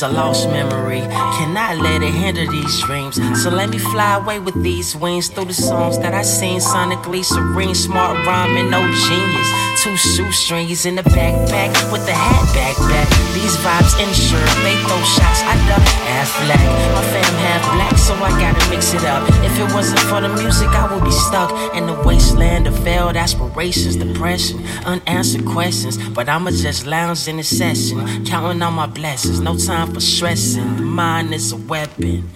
a lost memory. Cannot let it hinder these dreams. So let me fly away with these wings through the songs that I sing sonically serene, smart rhyming, no genius. Two shoestrings in the backpack with the hat backpack. These vibes ensure they throw shots. I duck half black. My fam half black, so I gotta mix it up. If it wasn't for the music, I would be stuck in the wasteland of failed aspirations, depression, unanswered questions. But I'ma just lounge in the session, counting on my blessings. No time for stressing. The mind is a weapon.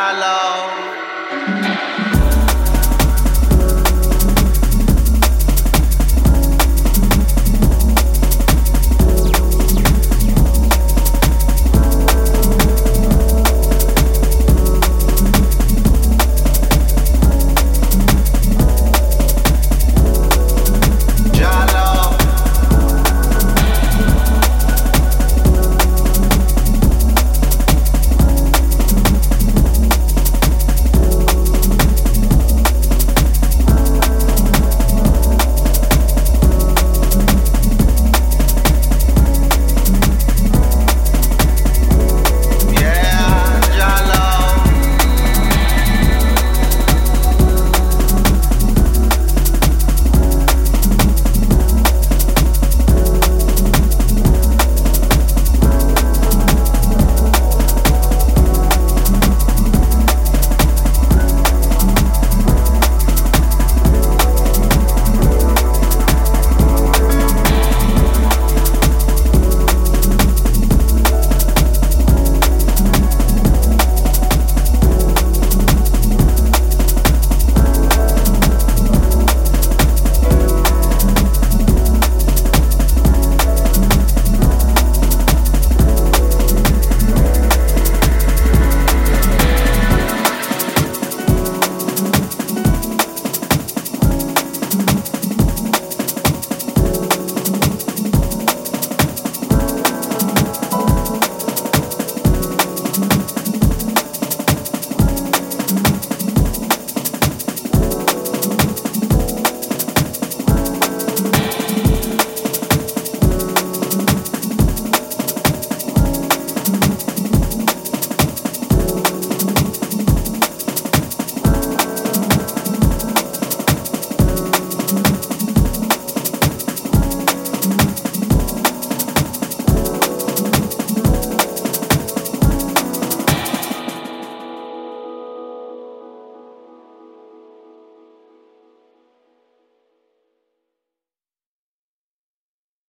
Allah.